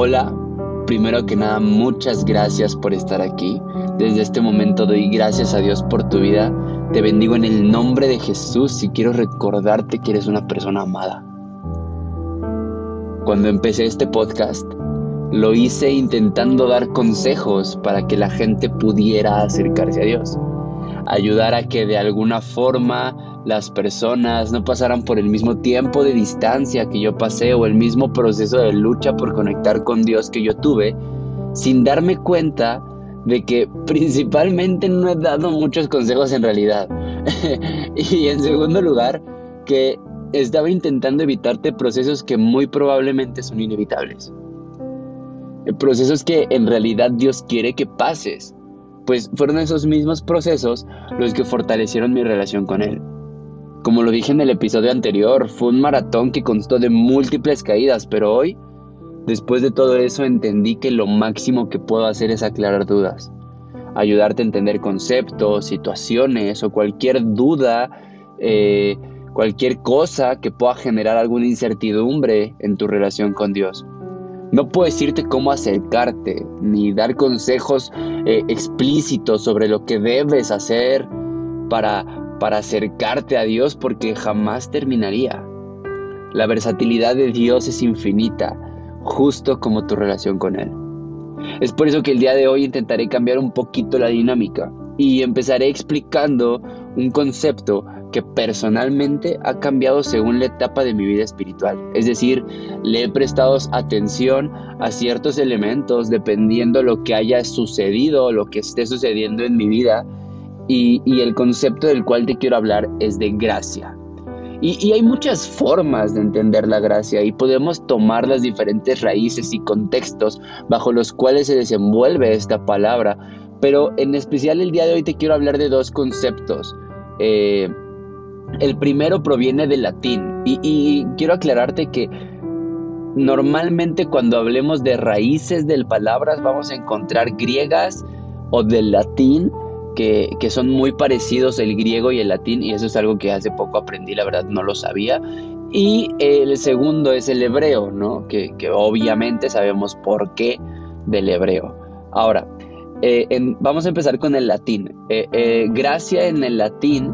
Hola, primero que nada muchas gracias por estar aquí. Desde este momento doy gracias a Dios por tu vida. Te bendigo en el nombre de Jesús y quiero recordarte que eres una persona amada. Cuando empecé este podcast, lo hice intentando dar consejos para que la gente pudiera acercarse a Dios. Ayudar a que de alguna forma las personas no pasaran por el mismo tiempo de distancia que yo pasé o el mismo proceso de lucha por conectar con Dios que yo tuve, sin darme cuenta de que principalmente no he dado muchos consejos en realidad. y en segundo lugar, que estaba intentando evitarte procesos que muy probablemente son inevitables. Procesos que en realidad Dios quiere que pases, pues fueron esos mismos procesos los que fortalecieron mi relación con Él. Como lo dije en el episodio anterior, fue un maratón que constó de múltiples caídas, pero hoy, después de todo eso, entendí que lo máximo que puedo hacer es aclarar dudas, ayudarte a entender conceptos, situaciones o cualquier duda, eh, cualquier cosa que pueda generar alguna incertidumbre en tu relación con Dios. No puedo decirte cómo acercarte, ni dar consejos eh, explícitos sobre lo que debes hacer para para acercarte a Dios porque jamás terminaría. La versatilidad de Dios es infinita, justo como tu relación con Él. Es por eso que el día de hoy intentaré cambiar un poquito la dinámica y empezaré explicando un concepto que personalmente ha cambiado según la etapa de mi vida espiritual. Es decir, le he prestado atención a ciertos elementos dependiendo lo que haya sucedido, lo que esté sucediendo en mi vida y, el concepto del cual te quiero hablar es de gracia. Y, hay muchas formas de entender la gracia y podemos tomar las diferentes raíces y contextos bajo los cuales se desenvuelve esta palabra. Pero en especial el día de hoy te quiero hablar de dos conceptos. Eh, el primero proviene del latín y, quiero aclararte que normalmente cuando hablemos de raíces de palabras vamos a encontrar griegas o del latín que, son muy parecidos el griego y el latín, y eso es algo que hace poco aprendí, la verdad no lo sabía. Y el segundo es el hebreo, ¿no? Que, obviamente sabemos por qué del hebreo. Ahora, eh, vamos a empezar con el latín. Eh, eh, gracia en el latín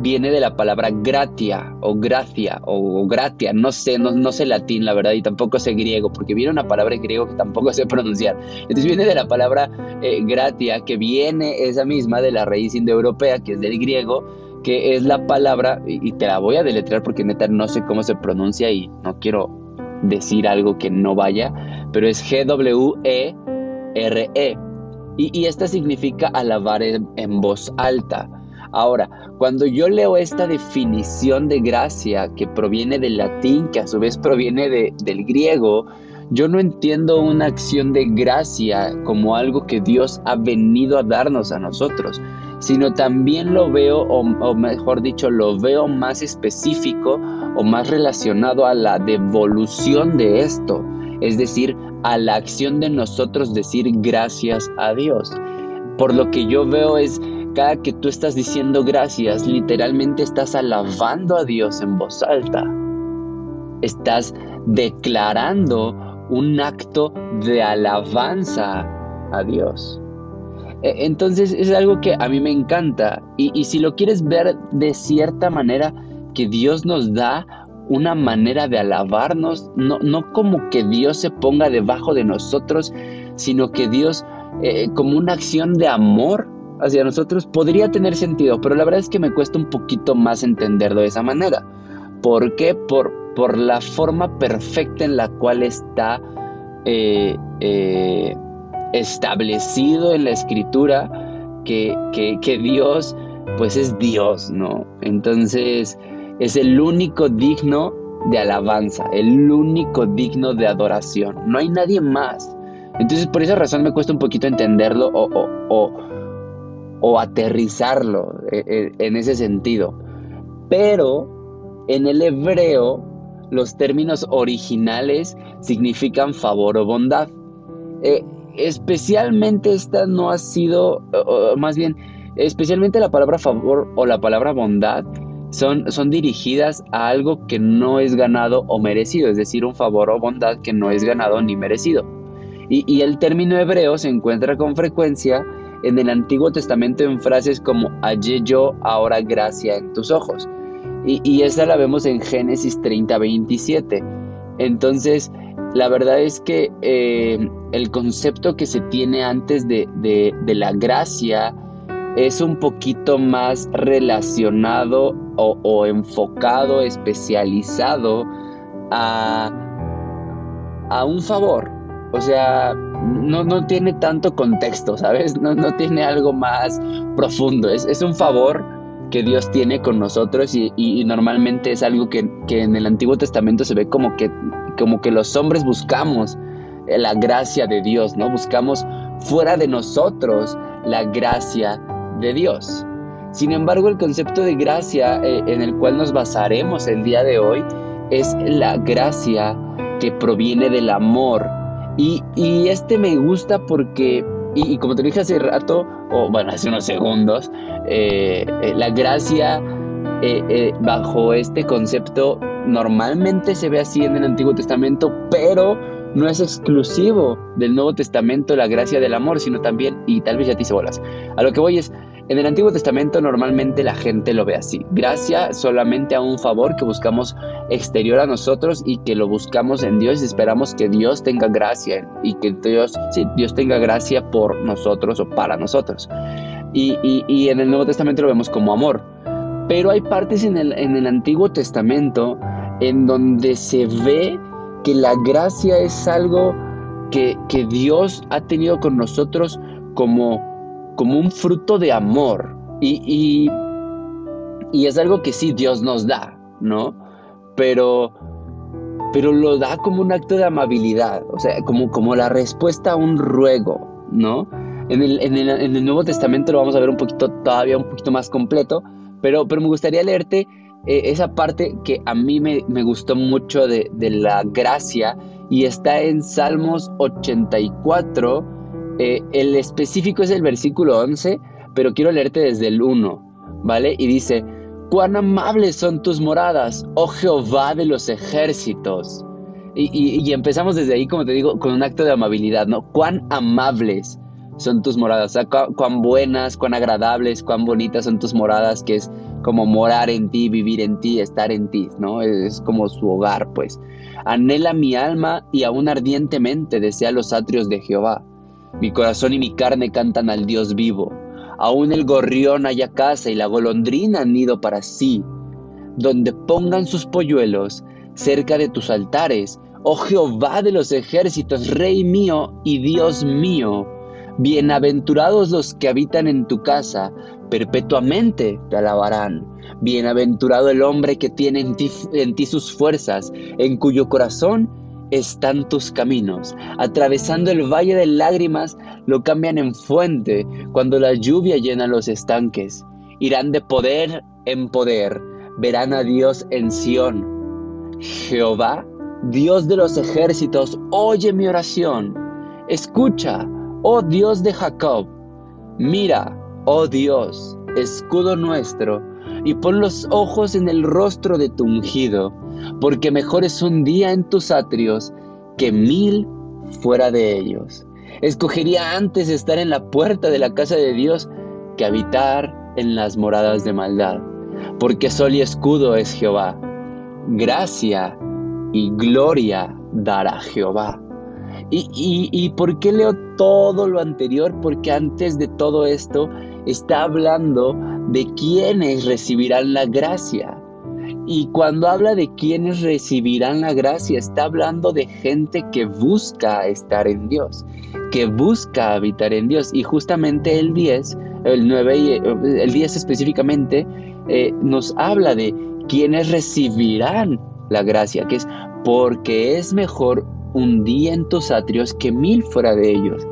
viene de la palabra gratia o gracia o, gratia, no sé, no, no, sé latín la verdad y tampoco sé griego porque viene una palabra en griego que tampoco sé pronunciar. Entonces viene de la palabra eh, gratia que viene esa misma de la raíz indoeuropea que es del griego que es la palabra y, te la voy a deletrear porque neta no sé cómo se pronuncia y no quiero decir algo que no vaya, pero es G-W-E-R-E. -E, y, y, esta significa alabar en voz alta. Ahora, cuando yo leo esta definición de gracia que proviene del latín, que a su vez proviene del griego, yo no entiendo una acción de gracia como algo que Dios ha venido a darnos a nosotros, sino también lo veo, o, mejor dicho, lo veo más específico o más relacionado a la devolución de esto, es decir, a la acción de nosotros decir gracias a Dios. Por lo que yo veo es cada que tú estás diciendo gracias, literalmente estás alabando a Dios en voz alta. Estás declarando un acto de alabanza a Dios. E, entonces es algo que a mí me encanta. Y, si lo quieres ver de cierta manera, que Dios nos da una manera de alabarnos, no, no como que Dios se ponga debajo de nosotros, sino que Dios, eh, como una acción de amor, hacia nosotros podría tener sentido, pero la verdad es que me cuesta un poquito más entenderlo de esa manera. ¿Por qué? Por, por la forma perfecta en la cual está eh, eh, establecido en la escritura que, que Dios pues es Dios, ¿no? Entonces es el único digno de alabanza, el único digno de adoración. No hay nadie más. Entonces por esa razón me cuesta un poquito entenderlo aterrizarlo eh, eh, en ese sentido. Pero en el hebreo los términos originales significan favor o bondad. Eh, especialmente esta no ha sido, más bien, especialmente la palabra favor o la palabra bondad son, son dirigidas a algo que no es ganado o merecido, es decir, un favor o bondad que no es ganado ni merecido. Y, el término hebreo se encuentra con frecuencia en el Antiguo Testamento en frases como hallé yo ahora gracia en tus ojos. Y, esa la vemos en Génesis 30, 27. Entonces, la verdad es que eh, el concepto que se tiene antes de, la gracia es un poquito más relacionado o, enfocado, especializado a, a un favor, o sea, no, no tiene tanto contexto, ¿sabes? No, no tiene algo más profundo. Es, es, un favor que Dios tiene con nosotros y, normalmente es algo que, que, en el Antiguo Testamento se ve como que, como que los hombres buscamos la gracia de Dios, ¿no? Buscamos fuera de nosotros la gracia de Dios. Sin embargo, el concepto de gracia eh, en el cual nos basaremos el día de hoy es la gracia que proviene del amor y, este me gusta porque, y, como te dije hace rato, o bueno, hace unos segundos, eh, eh, la gracia eh, bajo este concepto normalmente se ve así en el Antiguo Testamento, pero no es exclusivo del Nuevo Testamento la gracia del amor, sino también, y tal vez ya te hice bolas, a lo que voy es, en el Antiguo Testamento normalmente la gente lo ve así. Gracia solamente a un favor que buscamos exterior a nosotros y que lo buscamos en Dios y esperamos que Dios tenga gracia y que Dios, sí, Dios tenga gracia por nosotros o para nosotros. Y, y, en el Nuevo Testamento lo vemos como amor. Pero hay partes en el, en el Antiguo Testamento en donde se ve que la gracia es algo que, que Dios ha tenido con nosotros como como un fruto de amor. Y, y, es algo que sí Dios nos da, ¿no? Pero, pero lo da como un acto de amabilidad, o sea, como, como la respuesta a un ruego, ¿no? En el, en el, en el Nuevo Testamento lo vamos a ver un poquito, todavía un poquito más completo, pero, pero me gustaría leerte eh, esa parte que a mí me, me gustó mucho de, de, la gracia y está en Salmos 84, eh, el específico es el versículo 11, pero quiero leerte desde el 1, ¿vale? Y dice, cuán amables son tus moradas, oh Jehová de los ejércitos. Y, empezamos desde ahí, como te digo, con un acto de amabilidad, ¿no? Cuán amables son tus moradas, o cuán buenas, cuán agradables, cuán bonitas son tus moradas, que es como morar en ti, vivir en ti, estar en ti, ¿no? Es como su hogar, pues. Anhela mi alma y aún ardientemente desea los atrios de Jehová. Mi corazón y mi carne cantan al Dios vivo. Aún el gorrión haya casa y la golondrina nido para sí. Donde pongan sus polluelos cerca de tus altares, oh Jehová de los ejércitos, Rey mío y Dios mío. Bienaventurados los que habitan en tu casa, perpetuamente te alabarán. Bienaventurado el hombre que tiene en ti, en ti sus fuerzas, en cuyo corazón están tus caminos. Atravesando el valle de lágrimas, lo cambian en fuente cuando la lluvia llena los estanques. Irán de poder en poder, verán a Dios en Sión. Jehová, Dios de los ejércitos, oye mi oración. Escucha, oh Dios de Jacob. Mira, oh Dios, escudo nuestro, y pon los ojos en el rostro de tu ungido porque mejor es un día en tus atrios que mil fuera de ellos. Escogería antes estar en la puerta de la casa de Dios que habitar en las moradas de maldad, porque sol y escudo es Jehová. Gracia y gloria dará Jehová. ¿Y, y, y por qué leo todo lo anterior? Porque antes de todo esto está hablando de quienes recibirán la gracia. Y cuando habla de quienes recibirán la gracia, está hablando de gente que busca estar en Dios, que busca habitar en Dios. Y justamente el 10, el 9, el 10 específicamente, eh, nos habla de quienes recibirán la gracia, que es porque es mejor un día en tus atrios que mil fuera de ellos.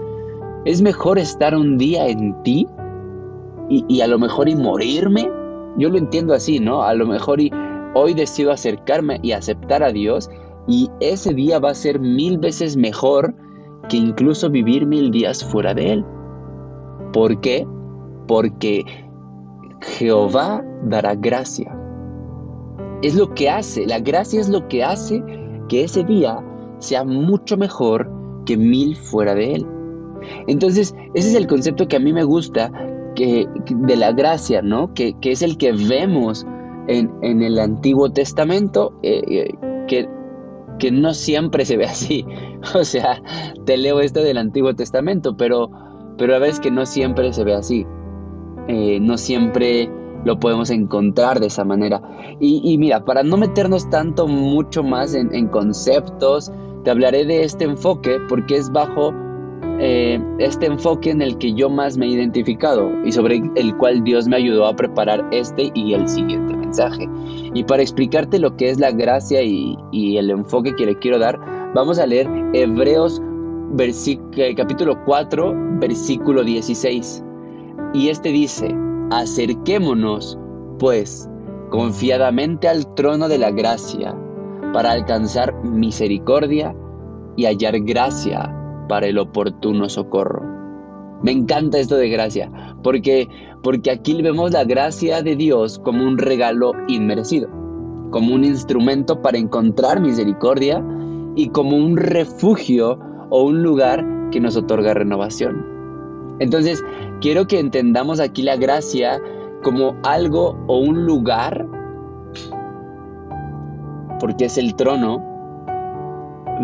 Es mejor estar un día en ti y, a lo mejor y morirme. Yo lo entiendo así, ¿no? A lo mejor y Hoy decido acercarme y aceptar a Dios y ese día va a ser mil veces mejor que incluso vivir mil días fuera de Él. ¿Por qué? Porque Jehová dará gracia. Es lo que hace, la gracia es lo que hace que ese día sea mucho mejor que mil fuera de Él. Entonces, ese es el concepto que a mí me gusta que, de la gracia, ¿no? Que, es el que vemos en, el Antiguo Testamento, eh, eh, que, que no siempre se ve así. O sea, te leo esto del Antiguo Testamento, pero, pero a veces que no siempre se ve así. Eh, no siempre lo podemos encontrar de esa manera. Y, mira, para no meternos tanto mucho más en, conceptos, te hablaré de este enfoque porque es bajo eh, este enfoque en el que yo más me he identificado y sobre el cual Dios me ayudó a preparar este y el siguiente mensaje. Y para explicarte lo que es la gracia y, el enfoque que le quiero dar, vamos a leer Hebreos eh, capítulo 4, versículo 16. Y este dice, Acerquémonos, pues, confiadamente al trono de la gracia, para alcanzar misericordia y hallar gracia para el oportuno socorro. Me encanta esto de gracia, porque, porque aquí vemos la gracia de Dios como un regalo inmerecido, como un instrumento para encontrar misericordia y como un refugio o un lugar que nos otorga renovación. Entonces, quiero que entendamos aquí la gracia como algo o un lugar, porque es el trono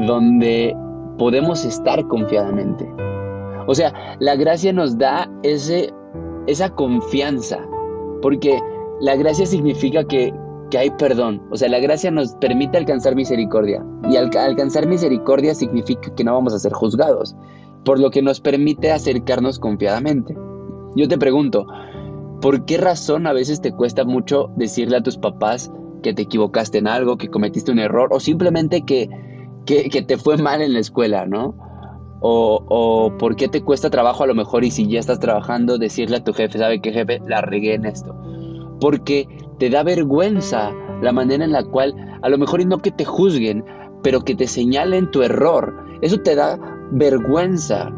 donde podemos estar confiadamente. O sea, la gracia nos da ese, esa confianza, porque la gracia significa que, que hay perdón. O sea, la gracia nos permite alcanzar misericordia. Y al, alcanzar misericordia significa que no vamos a ser juzgados, por lo que nos permite acercarnos confiadamente. Yo te pregunto, ¿por qué razón a veces te cuesta mucho decirle a tus papás que te equivocaste en algo, que cometiste un error o simplemente que, que, te fue mal en la escuela, ¿no? O, por qué te cuesta trabajo a lo mejor y si ya estás trabajando decirle a tu jefe, ¿sabe qué jefe? La regué en esto. Porque te da vergüenza la manera en la cual, a lo mejor y no que te juzguen, pero que te señalen tu error. Eso te da vergüenza.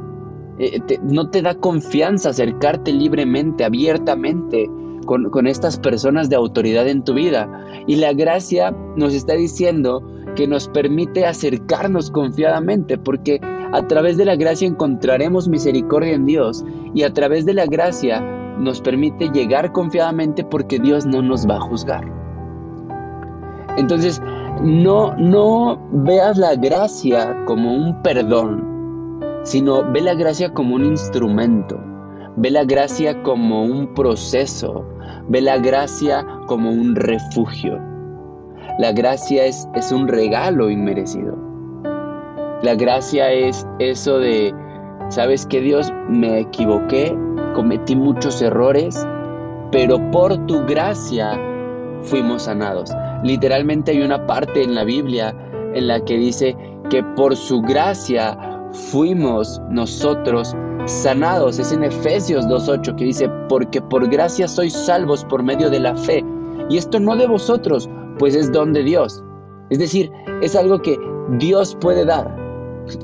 Eh, no te da confianza acercarte libremente, abiertamente con estas personas de autoridad en tu vida. Y la gracia nos está diciendo que nos permite acercarnos confiadamente, porque a través de la gracia encontraremos misericordia en Dios y a través de la gracia nos permite llegar confiadamente porque Dios no nos va a juzgar. Entonces, no, no veas la gracia como un perdón, sino ve la gracia como un instrumento, ve la gracia como un proceso, ve la gracia como un refugio. La gracia es, es un regalo inmerecido. La gracia es eso de, ¿sabes que Dios? Me equivoqué, cometí muchos errores, pero por tu gracia fuimos sanados. Literalmente hay una parte en la Biblia en la que dice que por su gracia fuimos nosotros sanados. Es en Efesios 2.8 que dice, porque por gracia sois salvos por medio de la fe. Y esto no de vosotros, pues es don de Dios. Es decir, es algo que Dios puede dar.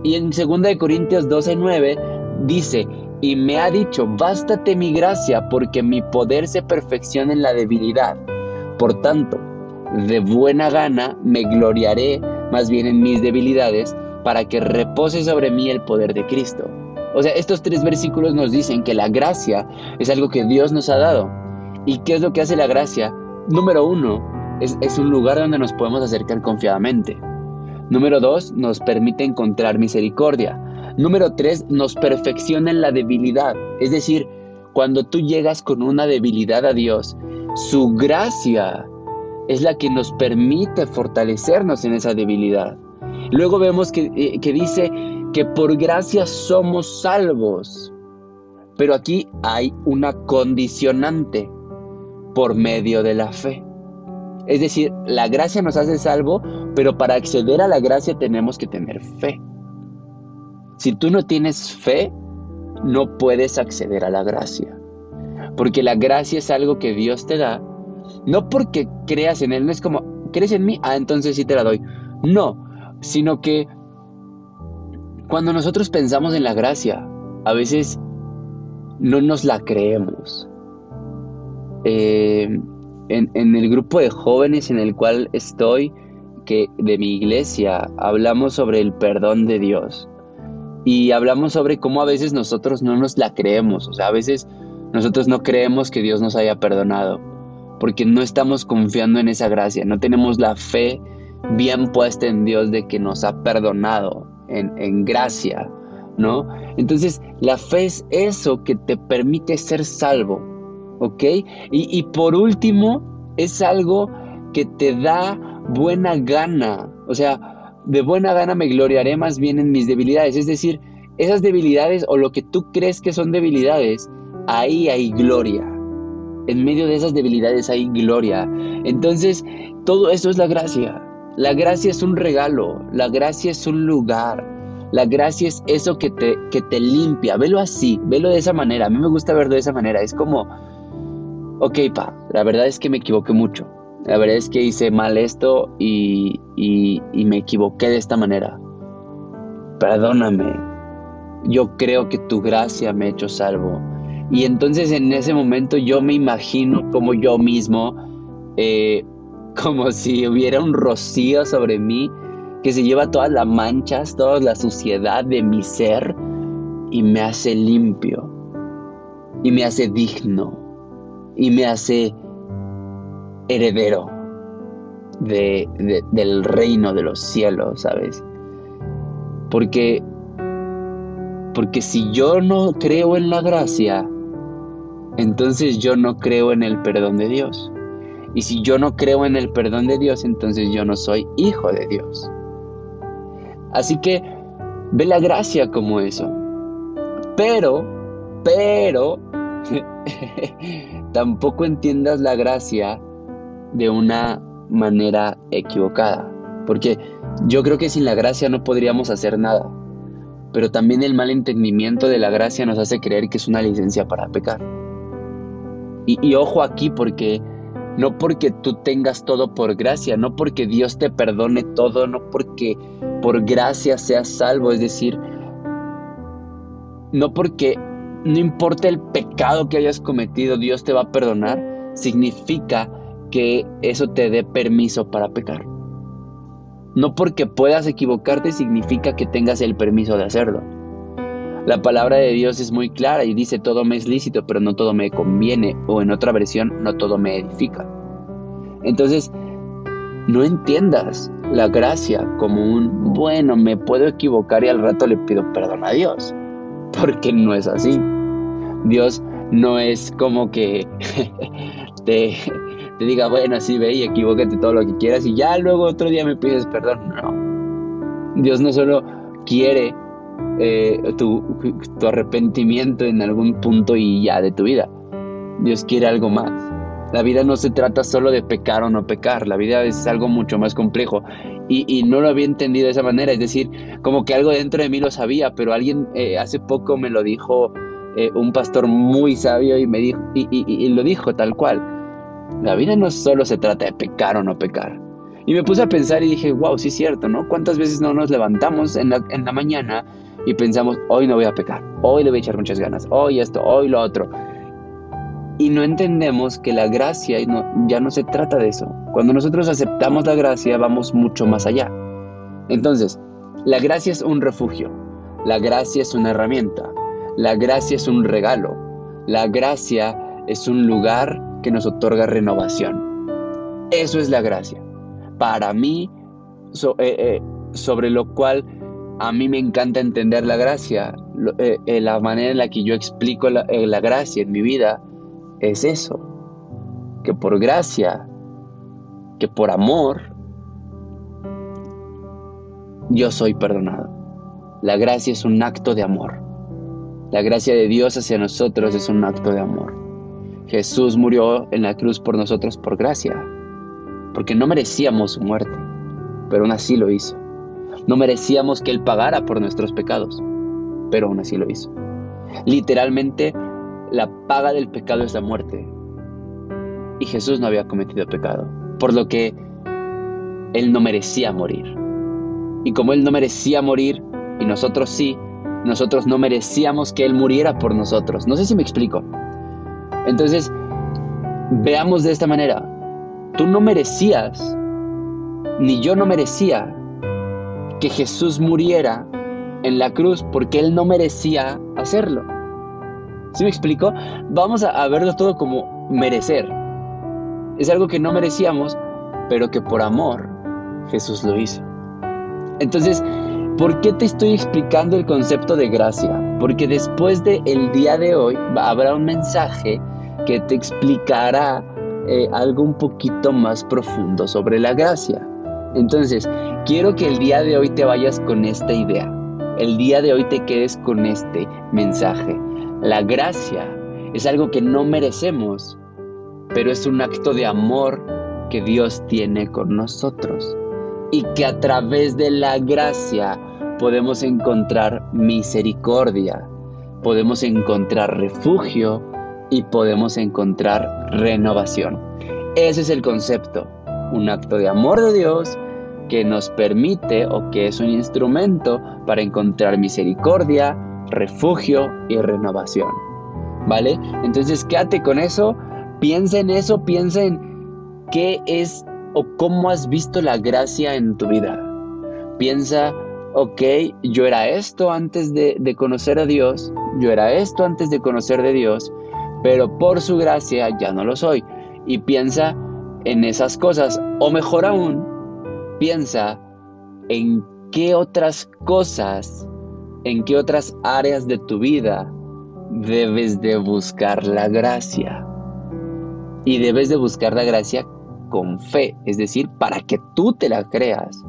Y en 2 Corintios 12.9 dice, y me ha dicho, bástate mi gracia, porque mi poder se perfecciona en la debilidad. Por tanto, de buena gana me gloriaré más bien en mis debilidades para que repose sobre mí el poder de Cristo. O sea, estos tres versículos nos dicen que la gracia es algo que Dios nos ha dado. ¿Y qué es lo que hace la gracia? Número uno, es, un lugar donde nos podemos acercar confiadamente. Número dos, nos permite encontrar misericordia. Número tres, nos perfecciona en la debilidad. Es decir, cuando tú llegas con una debilidad a Dios, su gracia es la que nos permite fortalecernos en esa debilidad. Luego vemos eh, que, dice que por gracia somos salvos. Pero aquí hay una condicionante por medio de la fe. Es decir, la gracia nos hace salvo, pero para acceder a la gracia tenemos que tener fe. Si tú no tienes fe, no puedes acceder a la gracia. Porque la gracia es algo que Dios te da, no porque creas en Él, no es como, ¿crees en mí? Ah, entonces sí te la doy. No, sino que cuando nosotros pensamos en la gracia, a veces no nos la creemos. Eh, en, el grupo de jóvenes en el cual estoy, que de mi iglesia, hablamos sobre el perdón de Dios. Y hablamos sobre cómo a veces nosotros no nos la creemos, o sea, a veces nosotros no creemos que Dios nos haya perdonado, porque no estamos confiando en esa gracia, no tenemos la fe bien puesta en Dios de que nos ha perdonado en, gracia, ¿no? Entonces, la fe es eso que te permite ser salvo, ¿ok? Y, y por último, es algo que te da buena gana, o sea, de buena gana me gloriaré más bien en mis debilidades, es decir, esas debilidades o lo que tú crees que son debilidades, ahí hay gloria. En medio de esas debilidades hay gloria. Entonces, todo eso es la gracia. La gracia es un regalo, la gracia es un lugar, la gracia es eso que te, que te limpia. Velo así, velo de esa manera. A mí me gusta verlo de esa manera. Es como, ok, pa, la verdad es que me equivoqué mucho. La verdad es que hice mal esto y, y, me equivoqué de esta manera. Perdóname. Yo creo que tu gracia me ha hecho salvo. Y entonces en ese momento yo me imagino como yo mismo eh, como si hubiera un rocío sobre mí que se lleva todas las manchas, toda la suciedad de mi ser y me hace limpio y me hace digno y me hace heredero del reino de los cielos, ¿sabes? Porque, porque si yo no creo en la gracia, entonces yo no creo en el perdón de Dios. Y si yo no creo en el perdón de Dios, entonces yo no soy hijo de Dios. Así que ve la gracia como eso. Pero, pero, tampoco entiendas la gracia de una manera equivocada. Porque yo creo que sin la gracia no podríamos hacer nada. Pero también el mal entendimiento de la gracia nos hace creer que es una licencia para pecar. Y, y ojo aquí porque no porque tú tengas todo por gracia, no porque Dios te perdone todo, no porque por gracia seas salvo, es decir, no porque no importa el pecado que hayas cometido, Dios te va a perdonar, significa que eso te dé permiso para pecar. No porque puedas equivocarte significa que tengas el permiso de hacerlo. La palabra de Dios es muy clara y dice todo me es lícito, pero no todo me conviene, o en otra versión, no todo me edifica. Entonces, no entiendas la gracia como un, bueno, me puedo equivocar y al rato le pido perdón a Dios, porque no es así. Dios no es como que te, diga, bueno, así ve y equivócate todo lo que quieras y ya luego otro día me pides perdón. No. Dios no solo quiere eh, tu, arrepentimiento en algún punto y ya de tu vida. Dios quiere algo más. La vida no se trata solo de pecar o no pecar, la vida es algo mucho más complejo y, no lo había entendido de esa manera, es decir, como que algo dentro de mí lo sabía, pero alguien eh, hace poco me lo dijo, eh, un pastor muy sabio y me dijo, y, lo dijo tal cual, la vida no solo se trata de pecar o no pecar, y me puse a pensar y dije, wow, sí es cierto, ¿no? ¿Cuántas veces no nos levantamos en la mañana y pensamos, hoy no voy a pecar, hoy le voy a echar muchas ganas, hoy esto, hoy lo otro. Y no entendemos que la gracia ya no se trata de eso. Cuando nosotros aceptamos la gracia vamos mucho más allá. Entonces, la gracia es un refugio, la gracia es una herramienta, la gracia es un regalo, la gracia es un lugar que nos otorga renovación. Eso es la gracia. Para mí, eh, eh, sobre lo cual a mí me encanta entender la gracia. Eh, la manera en la que yo explico la, gracia en mi vida es eso. Que por gracia, que por amor, yo soy perdonado. La gracia es un acto de amor. La gracia de Dios hacia nosotros es un acto de amor. Jesús murió en la cruz por nosotros por gracia, porque no merecíamos su muerte, pero aún así lo hizo. No merecíamos que Él pagara por nuestros pecados, pero aún así lo hizo. Literalmente, la paga del pecado es la muerte. Y Jesús no había cometido pecado, por lo que Él no merecía morir. Y como Él no merecía morir, y nosotros sí, nosotros no merecíamos que Él muriera por nosotros. No sé si me explico. Entonces, veamos de esta manera. Tú no merecías, ni yo no merecía que Jesús muriera en la cruz porque Él no merecía hacerlo. ¿Sí me explico? Vamos a, verlo todo como merecer. Es algo que no merecíamos, pero que por amor Jesús lo hizo. Entonces, ¿por qué te estoy explicando el concepto de gracia? Porque después del el día de hoy habrá un mensaje que te explicará eh, algo un poquito más profundo sobre la gracia. Entonces, quiero que el día de hoy te vayas con esta idea. El día de hoy te quedes con este mensaje. La gracia es algo que no merecemos, pero es un acto de amor que Dios tiene con nosotros. Y que a través de la gracia podemos encontrar misericordia, podemos encontrar refugio y podemos encontrar renovación. Ese es el concepto, un acto de amor de Dios que nos permite o que es un instrumento para encontrar misericordia, refugio y renovación. ¿Vale? Entonces quédate con eso, piensa en eso, piensa en qué es o cómo has visto la gracia en tu vida. Piensa, ok, yo era esto antes de, de conocer a Dios, yo era esto antes de conocer de Dios, pero por su gracia ya no lo soy. Y piensa en esas cosas, o mejor aún, piensa en qué otras cosas, en qué otras áreas de tu vida debes de buscar la gracia. Y debes de buscar la gracia con fe, es decir, para que tú te la creas.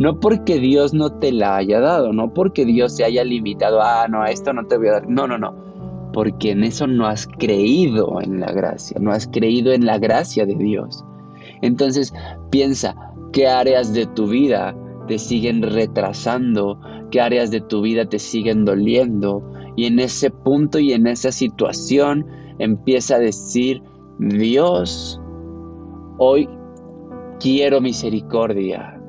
No porque Dios no te la haya dado, no porque Dios se haya limitado, ah, no, a esto no te voy a dar. No, no, no porque en eso no has creído en la gracia, no has creído en la gracia de Dios. Entonces piensa qué áreas de tu vida te siguen retrasando, qué áreas de tu vida te siguen doliendo. Y en ese punto y en esa situación empieza a decir, Dios, hoy quiero misericordia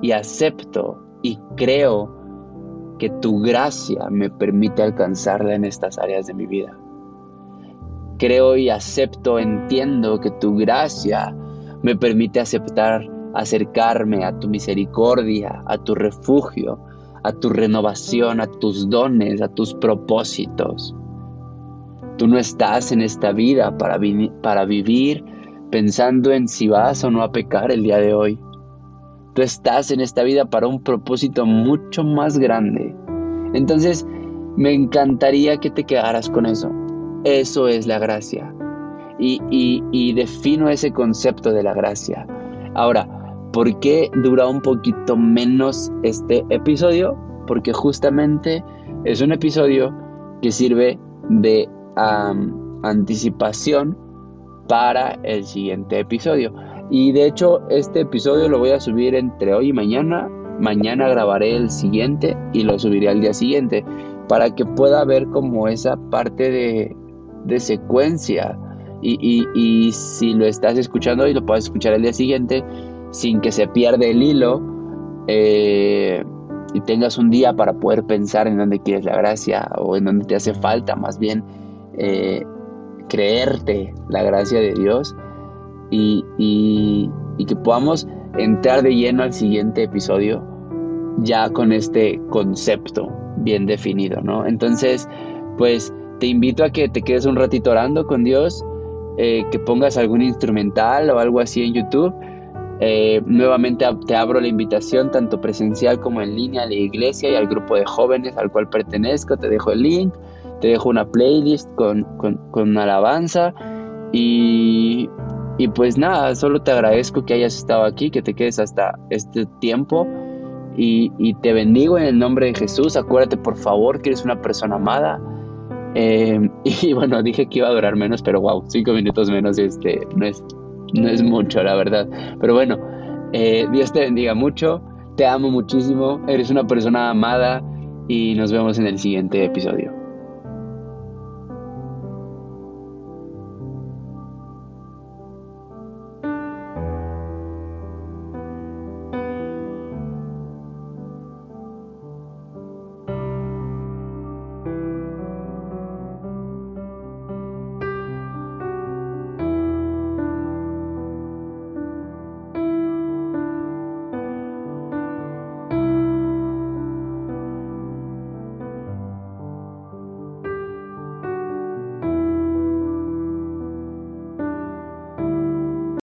y acepto y creo que tu gracia me permite alcanzarla en estas áreas de mi vida. Creo y acepto, entiendo que tu gracia me permite aceptar, acercarme a tu misericordia, a tu refugio, a tu renovación, a tus dones, a tus propósitos. Tú no estás en esta vida para, para vivir pensando en si vas o no a pecar el día de hoy. Tú estás en esta vida para un propósito mucho más grande. Entonces, me encantaría que te quedaras con eso. Eso es la gracia. Y, defino ese concepto de la gracia. Ahora, ¿por qué dura un poquito menos este episodio? Porque justamente es un episodio que sirve de anticipación para el siguiente episodio. Y de hecho, este episodio lo voy a subir entre hoy y mañana. Mañana grabaré el siguiente y lo subiré al día siguiente para que pueda ver como esa parte de, secuencia. Y, si lo estás escuchando y lo puedes escuchar el día siguiente sin que se pierda el hilo eh, y tengas un día para poder pensar en dónde quieres la gracia o en dónde te hace falta más bien eh, creerte la gracia de Dios y, que podamos entrar de lleno al siguiente episodio ya con este concepto bien definido, ¿no? Entonces, pues te invito a que te quedes un ratito orando con Dios, eh, que pongas algún instrumental o algo así en YouTube. Eh, nuevamente te abro la invitación, tanto presencial como en línea, a la iglesia y al grupo de jóvenes al cual pertenezco. Te dejo el link, te dejo una playlist con, con, con alabanza y y pues nada, solo te agradezco que hayas estado aquí, que te quedes hasta este tiempo. Y, te bendigo en el nombre de Jesús. Acuérdate por favor que eres una persona amada. Eh, y bueno, dije que iba a durar menos, pero wow, cinco minutos menos este, no, es, no es mucho, la verdad. Pero bueno, eh, Dios te bendiga mucho. Te amo muchísimo. Eres una persona amada. Y nos vemos en el siguiente episodio.